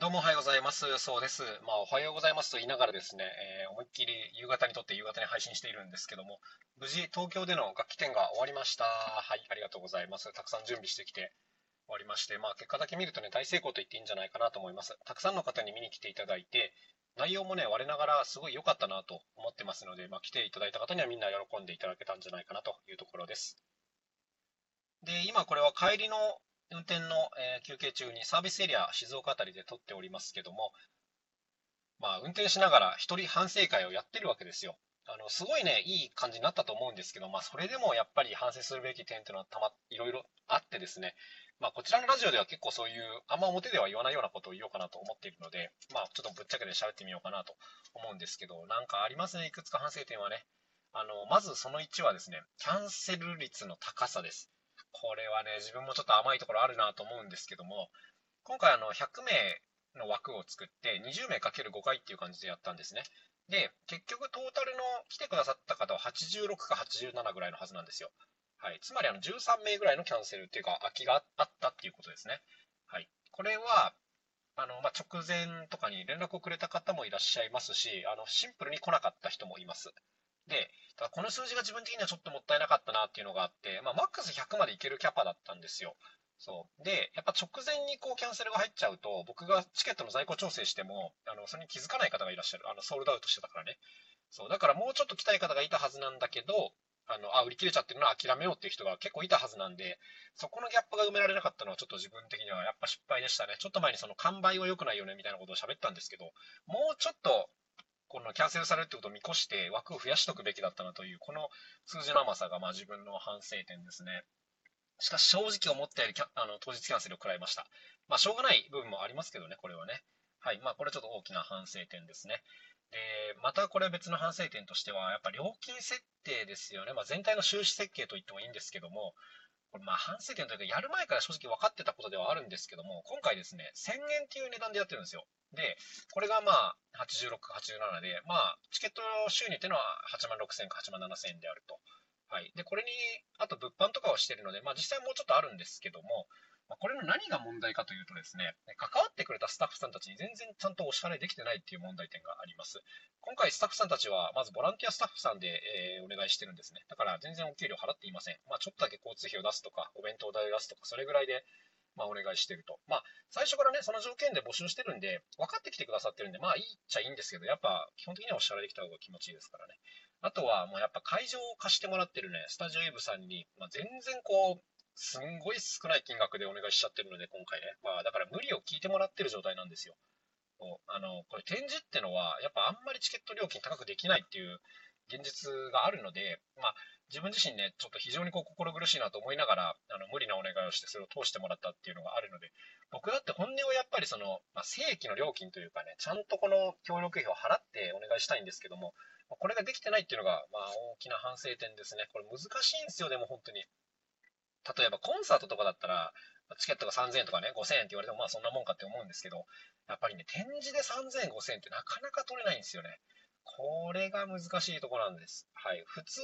どうもおはようございます。そうです。まあ、おはようございますと言いながらですね、えー、思いっきり夕方にとって夕方に配信しているんですけども、無事東京での楽器店が終わりました。はい、ありがとうございます。たくさん準備してきて終わりまして、まあ、結果だけ見るとね、大成功と言っていいんじゃないかなと思います。たくさんの方に見に来ていただいて、内容もね、我ながらすごい良かったなと思ってますので、まあ、来ていただいた方にはみんな喜んでいただけたんじゃないかなというところです。で、今これは帰りの運転の、え休憩中にサービスエリア静岡辺りで撮っておりますけども、まあ、運転しながら一人反省会をやってるわけですよ。あの、すごいね、いい感じになったと思うんですけど、まあ、それでもやっぱり反省するべき点というのはたま、いろいろあってですね、まあ、こちらのラジオでは結構そういう、あんま表では言わないようなことを言おうかなと思っているので、まあ、ちょっとぶっちゃけで喋ってみようかなと思うんですけど、なんかありますね、いくつか反省点はね。あの、まずその1はですね、キャンセル率の高さです。これはね、自分もちょっと甘いところあるなと思うんですけども、今回あの、100名の枠を作って、20名かける5回っていう感じでやったんですね。で、結局トータルの来てくださった方は86か87ぐらいのはずなんですよ。はい。つまりあの、13名ぐらいのキャンセルっていうか、空きがあったっていうことですね。はい。これは、あの、まあ、直前とかに連絡をくれた方もいらっしゃいますし、あの、シンプルに来なかった人もいます。で、ただこの数字が自分的にはちょっともったいなかったなっていうのがあって、まあ、マックス100までいけるキャパだったんですよ。そう。で、やっぱ直前にこうキャンセルが入っちゃうと、僕がチケットの在庫調整しても、あの、それに気づかない方がいらっしゃる。あの、ソールドアウトしてたからね。そう。だからもうちょっと来たい方がいたはずなんだけど、あの、あ、売り切れちゃってるのは諦めようっていう人が結構いたはずなんで、そこのギャップが埋められなかったのはちょっと自分的にはやっぱ失敗でしたね。ちょっと前にその完売は良くないよねみたいなことを喋ったんですけど、もうちょっとこのキャンセルされるってことを見越して枠を増やしとくべきだったなという、この数字の甘さがまあ自分の反省点ですね。しかし正直思ったよりあの当日キャンセルを食らいました。まあしょうがない部分もありますけどね、これはね。はい。まあこれちょっと大きな反省点ですね。で、またこれ別の反省点としては、やっぱ料金設定ですよね。まあ全体の収支設計と言ってもいいんですけども、これまあ反省点というか、やる前から正直分かってたことではあるんですけども、今回ですね、1000円っていう値段でやってるんですよ。で、これがまあ、86、87で、まあ、チケット収入っていうのは8万6000か8万7000円であると。はい。で、これに、あと物販とかをしてるので、まあ実際もうちょっとあるんですけども、これの何が問題かというとですね、関わってくれたスタッフさんたちに全然ちゃんとお支払いできてないっていう問題点があります。今回スタッフさんたちは、まずボランティアスタッフさんで、えー、お願いしてるんですね。だから全然お給料払っていません。まあちょっとだけ交通費を出すとか、お弁当代を出すとか、それぐらいで、まあ、お願いしてると。まあ、最初からね、その条件で募集してるんで、分かってきてくださってるんで、まあ、いいっちゃいいんですけど、やっぱ、基本的にはお支払いできた方が気持ちいいですからね。あとは、もうやっぱ会場を貸してもらってるね、スタジオイブさんに、まあ、全然こう、すんごい少ない金額でお願いしちゃってるので、今回ね。まあ、だから無理を聞いてもらってる状態なんですよ。あの、これ展示ってのは、やっぱあんまりチケット料金高くできないっていう現実があるので、まあ、自分自身ね、ちょっと非常にこう心苦しいなと思いながら、あの、無理なお願いをしてそれを通してもらったっていうのがあるので、僕だって本音をやっぱりその、まあ、正規の料金というかね、ちゃんとこの協力費を払ってお願いしたいんですけども、これができてないっていうのが、まあ、大きな反省点ですね。これ難しいんですよ、でも本当に。例えばコンサートとかだったら、チケットが3000円とかね、5000円って言われてもまあそんなもんかって思うんですけど、やっぱりね、展示で3000円、5000円ってなかなか取れないんですよね。これが難しいところなんです。はい。普通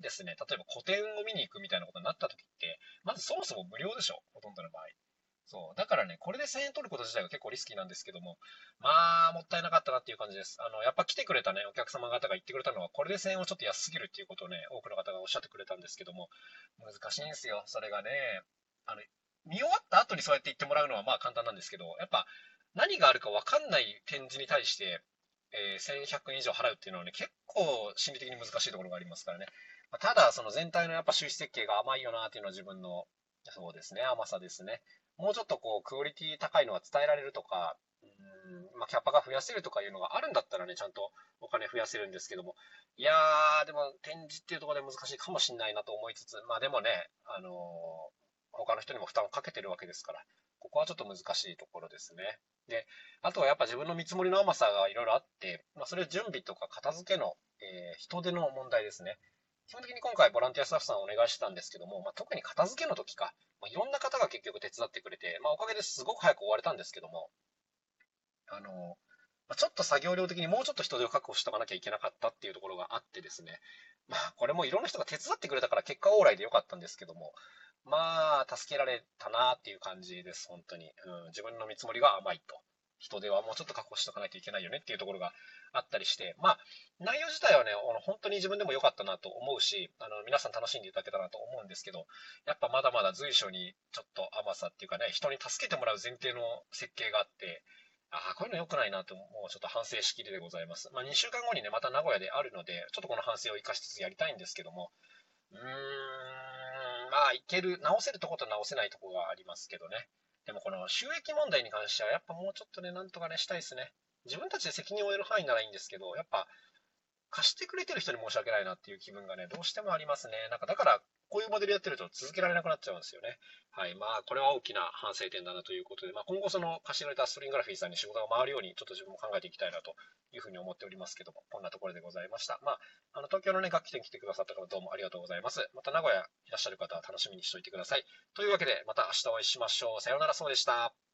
ですね、例えば個展を見に行くみたいなことになった時って、まずそもそも無料でしょほとんどの場合。そう。だからね、これで1000円取ること自体が結構リスキーなんですけども、まあ、もったいなかったなっていう感じです。あの、やっぱ来てくれたね、お客様方が言ってくれたのは、これで1000円はちょっと安すぎるっていうことをね、多くの方がおっしゃってくれたんですけども、難しいんですよ。それがね、あの、見終わった後にそうやって言ってもらうのはまあ簡単なんですけど、やっぱ何があるかわかんない展示に対して、えー、1100円以上払うっていうのはね、結構心理的に難しいところがありますからね。まあ、ただ、その全体のやっぱ収支設計が甘いよなっていうのは自分の、そうですね、甘さですね。もうちょっとこう、クオリティ高いのは伝えられるとか、うんまあ、キャパが増やせるとかいうのがあるんだったらね、ちゃんとお金増やせるんですけども、いやー、でも展示っていうところで難しいかもしんないなと思いつつ、まあでもね、あのー、他の人にも負担をかけてるわけですから、ここはちょっと難しいところですね。で、あとはやっぱ自分の見積もりの甘さがいろいろあって、まあ、それ準備とか片付けの、えー、人手の問題ですね。基本的に今回ボランティアスタッフさんお願いしてたんですけども、まあ、特に片付けの時か、まあ、いろんな方が結局手伝ってくれて、まあ、おかげですごく早く終われたんですけども、あの、まあ、ちょっと作業量的にもうちょっと人手を確保しとかなきゃいけなかったっていうところがあってですね、まあ、これもいろんな人が手伝ってくれたから結果往来でよかったんですけども、まあ、助けられたなっていう感じです、本当に。うん、自分の見積もりが甘いと。人手はもうちょっと確保しとかないといけないよねっていうところがあったりして、まあ、内容自体はね、あの本当に自分でも良かったなと思うし、あの皆さん楽しんでいただけたなと思うんですけど、やっぱまだまだ随所にちょっと甘さっていうかね、人に助けてもらう前提の設計があって、ああ、こういうの良くないなと、もうちょっと反省しきりでございます。まあ、2週間後にね、また名古屋であるので、ちょっとこの反省を生かしつつやりたいんですけども、うーん、まあ、いける、直せるとこと直せないとこがありますけどね。でもこの収益問題に関しては、やっぱもうちょっとね、なんとかね、したいですね。自分たちで責任を負える範囲ならいいんですけど、やっぱ、貸してくれてる人に申し訳ないなっていう気分がね、どうしてもありますね。なんかだから、こういうモデルやってると続けられなくなっちゃうんですよね。はい。まあ、これは大きな反省点だなということで、まあ、今後その貸しのれたストリングラフィーさんに仕事が回るように、ちょっと自分も考えていきたいなというふうに思っておりますけども、こんなところでございました。まあ、あの、東京のね、楽器店来てくださった方どうもありがとうございます。また名古屋いらっしゃる方は楽しみにしておいてください。というわけで、また明日お会いしましょう。さようなら、そうでした。